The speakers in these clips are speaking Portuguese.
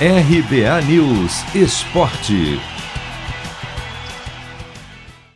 RBA News Esporte.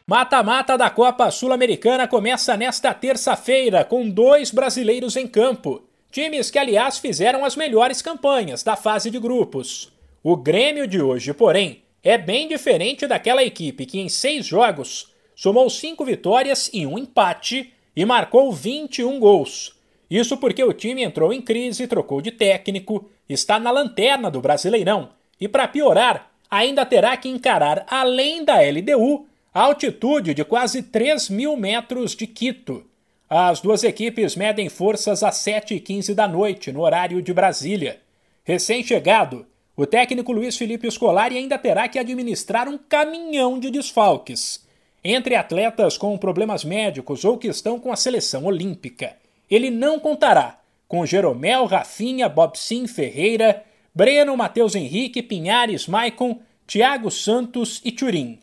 Mata-mata da Copa Sul-Americana começa nesta terça-feira com dois brasileiros em campo. Times que, aliás, fizeram as melhores campanhas da fase de grupos. O Grêmio de hoje, porém, é bem diferente daquela equipe que, em seis jogos, somou cinco vitórias e um empate e marcou 21 gols. Isso porque o time entrou em crise, trocou de técnico, está na lanterna do Brasileirão e, para piorar, ainda terá que encarar, além da LDU, a altitude de quase 3 mil metros de Quito. As duas equipes medem forças às 7h15 da noite, no horário de Brasília. Recém-chegado, o técnico Luiz Felipe Scolari ainda terá que administrar um caminhão de desfalques. Entre atletas com problemas médicos ou que estão com a seleção olímpica ele não contará com Jeromel, Rafinha, Bobsin Ferreira, Breno, Matheus Henrique, Pinhares, Maicon, Thiago Santos e Turim.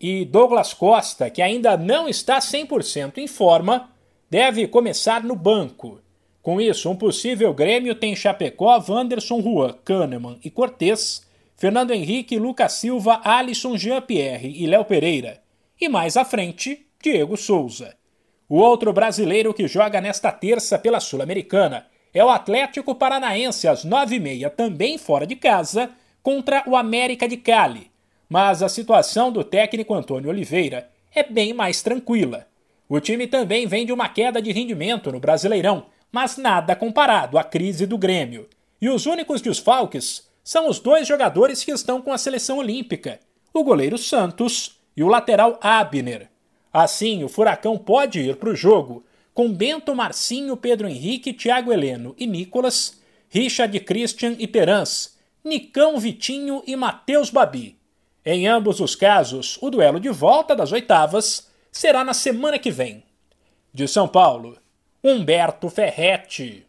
E Douglas Costa, que ainda não está 100% em forma, deve começar no banco. Com isso, um possível Grêmio tem Chapecó, Wanderson, Juan, Kahneman e Cortez, Fernando Henrique, Lucas Silva, Alisson, Jean-Pierre e Léo Pereira. E mais à frente, Diego Souza. O outro brasileiro que joga nesta terça pela Sul-Americana é o Atlético Paranaense às nove e meia, também fora de casa, contra o América de Cali. Mas a situação do técnico Antônio Oliveira é bem mais tranquila. O time também vem de uma queda de rendimento no Brasileirão, mas nada comparado à crise do Grêmio. E os únicos desfalques são os dois jogadores que estão com a seleção olímpica: o goleiro Santos e o lateral Abner. Assim, o Furacão pode ir para o jogo com Bento Marcinho, Pedro Henrique, Thiago Heleno e Nicolas, Richard Christian e Terans, Nicão Vitinho e Matheus Babi. Em ambos os casos, o duelo de volta das oitavas será na semana que vem. De São Paulo, Humberto Ferretti.